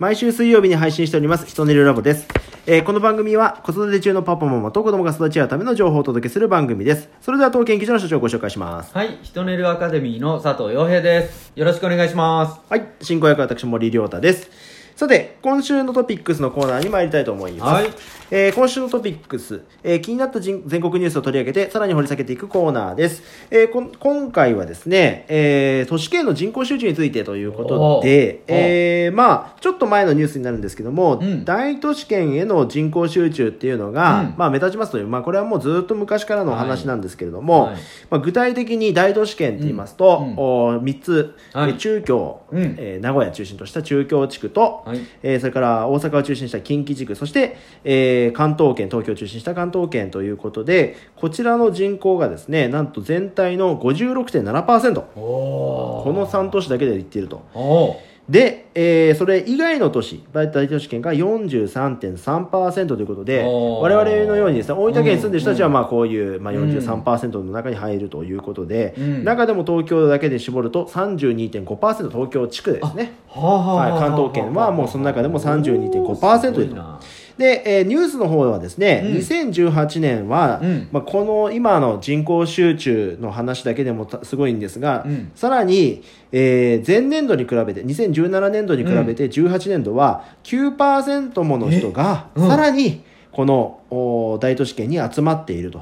毎週水曜日に配信しております、ひとねるラボです。えーこの番組は子育て中のパパママと子供が育ち合うための情報をお届けする番組です。それでは当研究所の所長をご紹介します。はい、ヒトネルアカデミーの佐藤洋平です。よろしくお願いします。はい、進行役は私森亮太です。さて、今週のトピックスのコーナーに参りたいと思います。はい。えー今週のトピックス、えー気になった人全国ニュースを取り上げて、さらに掘り下げていくコーナーです。えー今回はですね、えー都市圏の人口集中についてということで、えーまあ、ちょっと前のニュースになるんですけども、うん。大都市圏への人口集中っていうのが、うん。まあ、目立ちますという、まあ、これはもうずっと昔からのお話なんですけれども、はい。まあ、具体的に大都市圏って言いますと、うん。うん。お3つ、はい。えー中京、うん。えー名古屋を中心とした中京地区と、はい。えーそれから大阪を中心にした近畿地区そして、えー関東圏東京を中心にした関東圏ということでこちらの人口がですねなんと全体の56.7%こおの3都市だけで言っていると。おで、えーそれ以外の都市大大都市圏が43.3%ということで我々のようにですね大分県に住んでる人たちはうん。まあこういう、まあ、うん。43%の中に入るということで、うん。中でも東京だけで絞ると32.5%東京地区ですね。はあははい、関東圏はもうその中でも32.5%いると。で、えーニュースの方はですね、うん。2018年は、うん。まあ、この今の人口集中の話だけでもたすごいんですが、うん。さらに、えー前年度に比べて2017年度に比べて18年度は9%もの人が、さらにこのお大都市圏に集まっていると。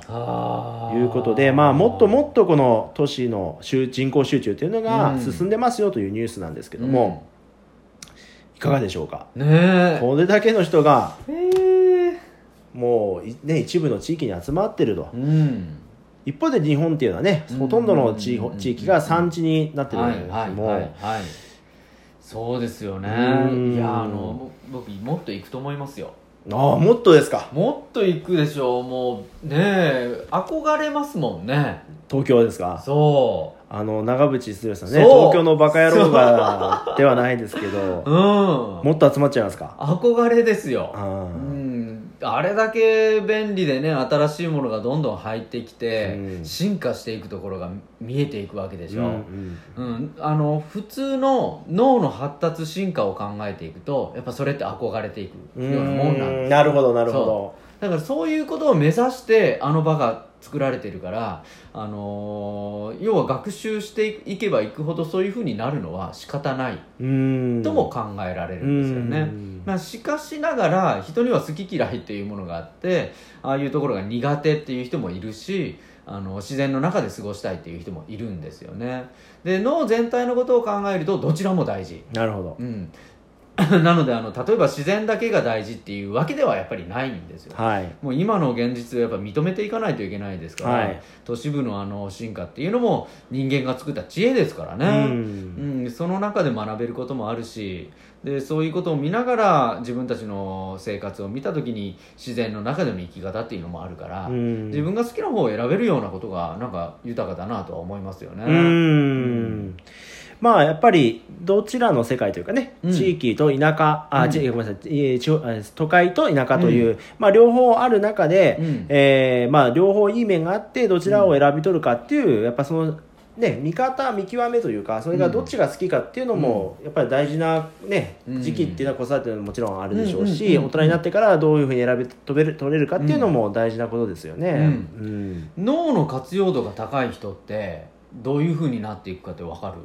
いうことで、まあ、もっともっとこの都市の集人口集中というのがうん。進んでますよというニュースなんですけども、いかがでしょうか？うんねこれだけの人がもうい、ね、一部の地域に集まってると。うん。一方で日本っていうのはねうん。ほとんどの地域が産地になってるわはいけですけども、はいはいはい。そうですよね。うん。いやあの僕もっと行くと思いますよ。ああもっとですか？もっと行くでしょう。もうねえ憧れますもんね。東京ですか？そあの長渕剛さんねそう。東京のバカ野郎がではないですけどう。うん。もっと集まっちゃいますか？憧れですよ。あうーん。あれだけ便利でね新しいものがどんどん入ってきて、うん。進化していくところが見えていくわけでしょ、うんうん。あの普通の脳の発達進化を考えていくとやっぱそれって憧れていくうんようなもんなんですうん。なるほどなるほど。だからそういうことを目指してあの場が作られてるから、あのー要は学習していけばいくほどそういうふうになるのは仕方ない。うん。とも考えられるんですよね。うん。まあ、しかしながら人には好き嫌いっていうものがあってああいうところが苦手っていう人もいるしあの自然の中で過ごしたいっていう人もいるんですよね。で脳全体のことを考えるとどちらも大事。なるほど。うん なのであの例えば自然だけが大事っていうわけではやっぱりないんですよ。はい。もう今の現実をやっぱ認めていかないといけないですから、はい。都市部のあの進化っていうのも人間が作った知恵ですからうね、ん。うん、その中で学べることもあるしでそういうことを見ながら自分たちの生活を見た時に自然の中での生き方っていうのもあるから、うん。自分が好きな方を選べるようなことがなんか豊かだなとは思いますよね。うーんまあやっぱりどちらの世界というかね、うん。地域と田舎あ、うん。ちごめんなさい都会と田舎という、まあ、両方ある中で、うん。えーまあ、両方いい面があってどちらを選び取るかっていうやっぱそのね、見方見極めというかそれがどっちが好きかっていうのも、やっぱり大事な、ね、うん。時期っていうのは子育てももちろんあるでしょうし、うんうんうん。大人になってからどういうふうに選び取れる取れるかっていうのも大事なことですよね。うん。脳の活用度が高い人ってどういうふうになっていくかって分かる？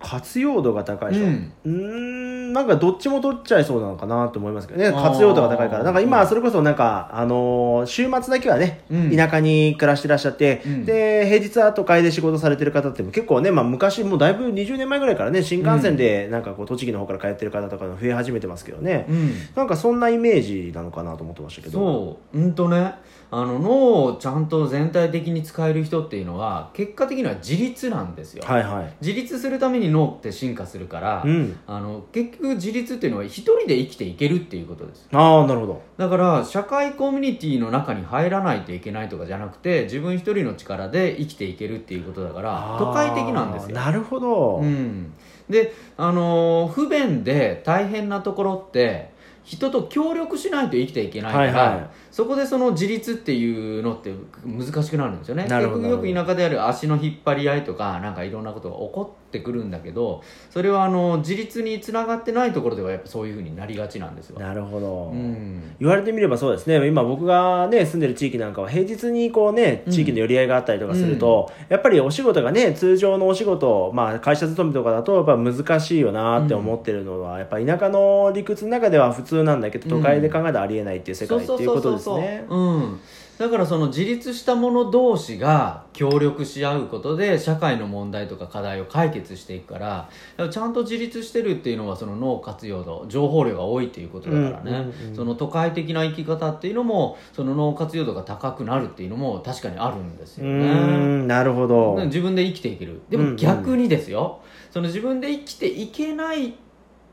活用度が高い人、ううんなんかどっちも取っちゃいそうなのかなと思いますけどね。活用度が高いから。なんか今それこそなんか、あのー週末だけはね、うん。田舎に暮らしてらっしゃって、うん。で平日は都会で仕事されてる方って結構ね、まあ、昔もうだいぶ20年前ぐらいからね新幹線でなんかこう栃木の方から帰ってる方とか増え始めてますけどね、うん。なんかそんなイメージなのかなと思ってましたけど。そう。うんとねあの脳をちゃんと全体的に使える人っていうのは結果的には自立なんですよ、はいはい。自立するために脳って進化するから、うん。あの結局自立っていうのは一人で生きていけるっていうことです。ああなるほど。だから社会コミュニティの中に入らないといけないとかじゃなくて自分一人の力で生きていけるっていうことだから都会的なんですよ。なるほど、うん、で、あのー不便で大変なところって人と協力しないと生きていけないから、はいはいそこでその自立っていうのって難しくなるんですよね。なるほど。結局よく田舎である足の引っ張り合いとかなんかいろんなことが起こっってくるんだけどそれはあの自立につながってないところではやっぱそういうふうになりがちなんですよ。なるほど、うん。言われてみればそうですね。今僕がね住んでる地域なんかは平日にこうね地域の寄り合いがあったりとかすると、やっぱりお仕事がね通常のお仕事、まあ、会社勤めとかだとやっぱ難しいよなって思ってるのは、やっぱ田舎の理屈の中では普通なんだけど都会で考えたらありえないっていう世界っていうことですね。う。ん。だからその自立した者同士が協力し合うことで社会の問題とか課題を解決していくからちゃんと自立してるっていうのはその脳活用度情報量が多いっていうことだからね、うんうんうん。その都会的な生き方っていうのもその脳活用度が高くなるっていうのも確かにあるんですうよね。なるほど。自分で生きていける。でうんうん。も逆にですよ、その自分で生きていけない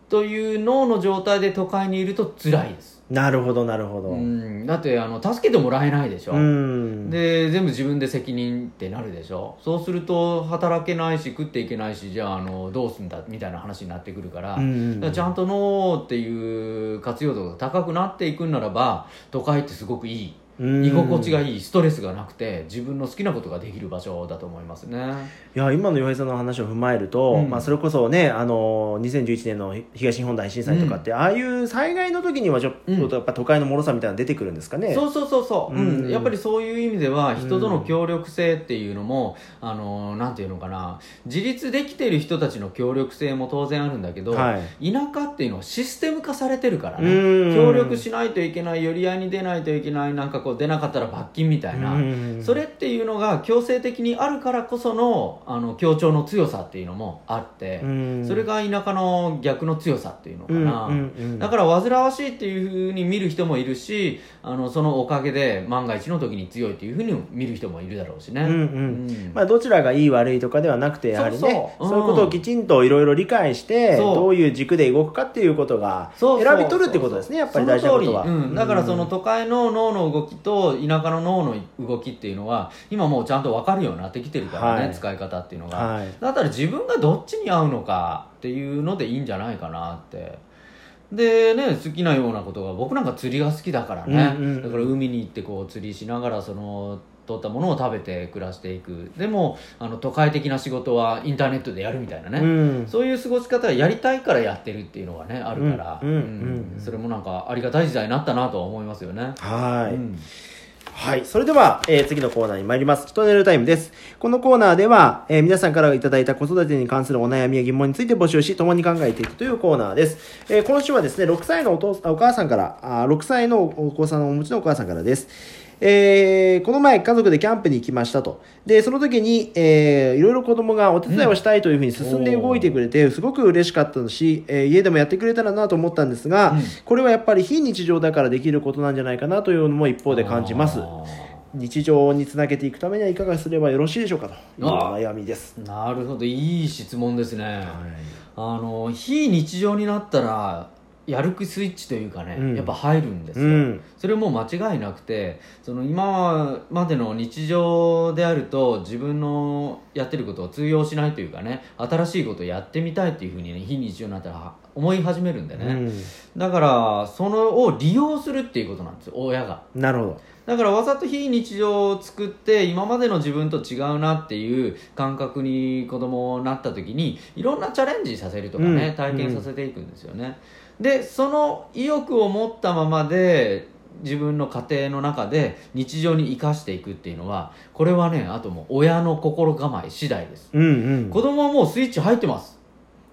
という脳の状態で都会にいると辛いです、なるほどなるほど。ううん。ん、だってあの助けてもらえないでしょ、ん。で全部自分で責任ってなるでしょ。そうすると働けないし食っていけないしじゃああのどうすんだみたいな話になってくるから,、うんちゃんと脳っていう活用度が高くなっていくんならば都会ってすごくいい。うん居心地がいいストレスがなくて自分の好きなことができる場所だと思いますね。いや今の洋平さんの話を踏まえると、うん。まあ、それこそねあの2011年の東日本大震災とかって、ああいう災害の時にはちょっうんとやっぱ都会の脆さみたいなの出てくるんですかね。そうそうそうそう、うん。うん。やっぱりそういう意味では人との協力性っていうのも、あのなんていうのかな。自立できてる人たちの協力性も当然あるんだけど、はい。田舎っていうのはシステム化されてるからね。うん。協力しないといけない寄り合いに出ないといけないなんかこう出なかったら罰金みたいな、うん。それっていうのが強制的にあるからこそのあの協調の強さっていうのもあって、うん。それが田舎の逆の強さっていうのかな、だから煩わしいっていうふうに見る人もいるしあのそのおかげで万が一の時に強いっていうふうに見る人もいるだろうしね、うんうん。うん。まあ、どちらがいい悪いとかではなくてやはりねそういうことをきちんといろいろ理解してどういう軸で動くかっていうことが選び取るってことですねやっぱり大事なことは。うん、だからその都会の脳の動きと田舎の脳の動きっていうのは今もうちゃんと分かるようになってきてるからね、はい。使い方っていうのが、はい。だったら自分がどっちに合うのかっていうのでいいんじゃないかなって。でね好きなようなことが僕なんか釣りが好きだからね、だから海に行ってこう釣りしながらその取ったものを食べて暮らしていくでもあの都会的な仕事はインターネットでやるみたいなね、うんそういう過ごし方はやりたいからやってるっていうのがねあるから、うんうんうんそれもなんかありがたい時代になったなとは思いますよね。はい、うんはい。それでは、えー次のコーナーに参ります。ヒトネルタイムです。このコーナーでは、えー皆さんからいただいた子育てに関するお悩みや疑問について募集し、共に考えていくというコーナーです。えー今週はですね、6歳のお父あお母さんから、あー6歳のお子さんをお持ちのお母さんからです。えーこの前家族でキャンプに行きましたと。で、その時に、えーいろいろ子供がお手伝いをしたいというふうに進んで動いてくれて、すごく嬉しかったし、えー家でもやってくれたらなと思ったんですが、うん。これはやっぱり非日常だからできることなんじゃないかなというのも一方で感じます。日常につなげていくためにはいかがすればよろしいでしょうかと。いうお悩みです。なるほど。いい質問ですね、あの非日常になったらやる気スイッチというかね、うん。やっぱ入るんですよ、うん。それも間違いなくてその今までの日常であると自分のやってることを通用しないというかね新しいことをやってみたいっていうふうにね非日常になったら思い始めるんでね、うん。だからそのを利用するっていうことなんですよ親が。なるほど。だからわざと非日常を作って今までの自分と違うなっていう感覚に子供になった時にいろんなチャレンジさせるとかね、うん。体験させていくんですよね、でその意欲を持ったままで自分の家庭の中で日常に生かしていくっていうのはこれはねあともう親の心構え次第です。うんうん。子供はもうスイッチ入ってます。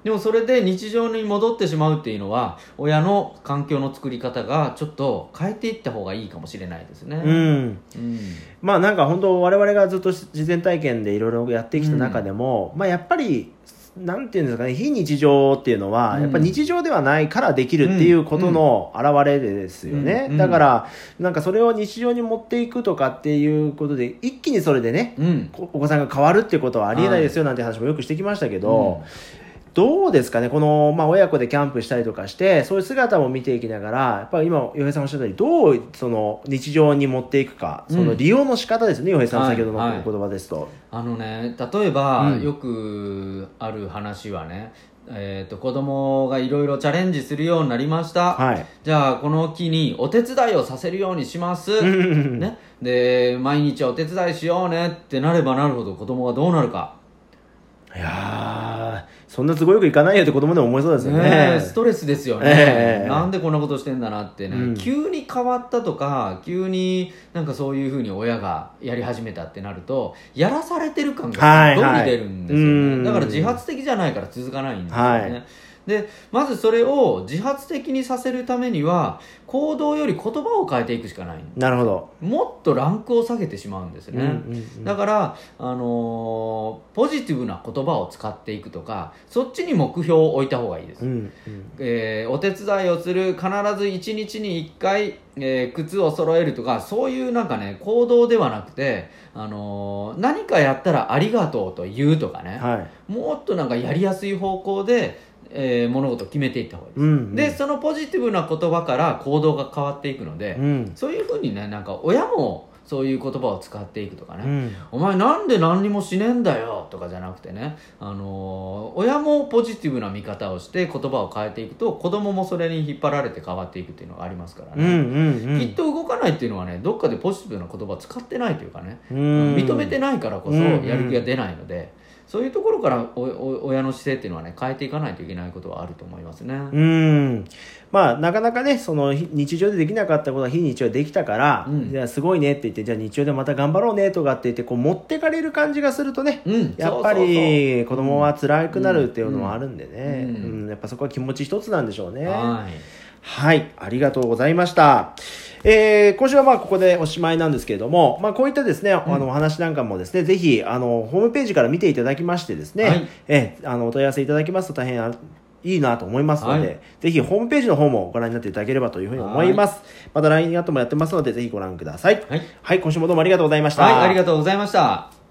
でもそれで日常に戻ってしまうっていうのは親の環境の作り方がちょっと変えていった方がいいかもしれないですね。うん。うん。まあなんか本当我々がずっと自然体験でいろいろやってきた中でも、まあやっぱり、なんていうんですかね、非日常っていうのは、うん。やっぱ日常ではないからできるっていうことの表れですよね。うん。だから、なんかそれを日常に持っていくとかっていうことで、一気にそれでね、お子さんが変わるってことはありえないですよなんて話もよくしてきましたけど、どうですかね、この、まあ、親子でキャンプしたりとかして、そういう姿も見ていきながら、やっぱり今、洋平さんおっしゃったように、どうその日常に持っていくか、その利用の仕方ですね、洋平さん、はい先ほどの言葉ですと。あのね例えば、うん。よくある話はねえー、と子供がいろいろチャレンジするようになりました、はい。じゃあこの木にお手伝いをさせるようにします、ね、ね、で毎日お手伝いしようねってなればなるほど子供がどうなるかいやーそんな都合よくいかないよって子供でも思いそうですよね。ストレスですよね、ええ。なんでこんなことしてんだなって。ね、うん。急に変わったとか急になんかそういうふうに親がやり始めたってなるとやらされてる感がすっごい出るんですよね、はいはいだから自発的じゃないから続かないんですよね、はいでまずそれを自発的にさせるためには行動より言葉を変えていくしかない。なるほど、もっとランクを下げてしまうんですね、うんうんうん。だから、あのーポジティブな言葉を使っていくとかそっちに目標を置いた方がいいです、うんうん。えーお手伝いをする必ず1日に1回、えー靴を揃えるとかそういうなんかね行動ではなくて、あのー何かやったらありがとうと言うとかね、はい。もっとなんかやりやすい方向で、えー物事を決めていった方がいいです、うんうん。でそのポジティブな言葉から行動が変わっていくので、うん。そういうふうにねなんか親もそういう言葉を使っていくとかね、うん。お前なんで何にもしねえんだよとかじゃなくてね、あのー親もポジティブな見方をして言葉を変えていくと子供もそれに引っ張られて変わっていくっていうのがありますからね、うんうんうん。きっと動かないっていうのはねどっかでポジティブな言葉を使ってないというかね、うん。認めてないからこそうん。やる気が出ないので、そういうところからおお親の姿勢っていうのはね変えていかないといけないことはあると思いますね。うん。まあなかなかねそのひ日常でできなかったことが非日常でできたから、うん。じゃあすごいねって言ってじゃあ日常でまた頑張ろうねとかって言ってこう持ってかれる感じがするとね、うん、やっぱり子供は辛くなるっていうのもあるんでね、うん。うん。やっぱそこは気持ち一つなんでしょうね。はい。はい、ありがとうございました。えー今週はまあここでおしまいなんですけれども、まあこういったですね、あのお話なんかもですね、ぜひ、あの、ホームページから見ていただきましてですね、はいえーあの、お問い合わせいただきますと大変あいいなと思いますので、はいぜひホームページの方もご覧になっていただければというふうに思います。また LINE アットもやってますので、ぜひご覧ください。はい、はい、今週もどうもありがとうございました。はい、ありがとうございました。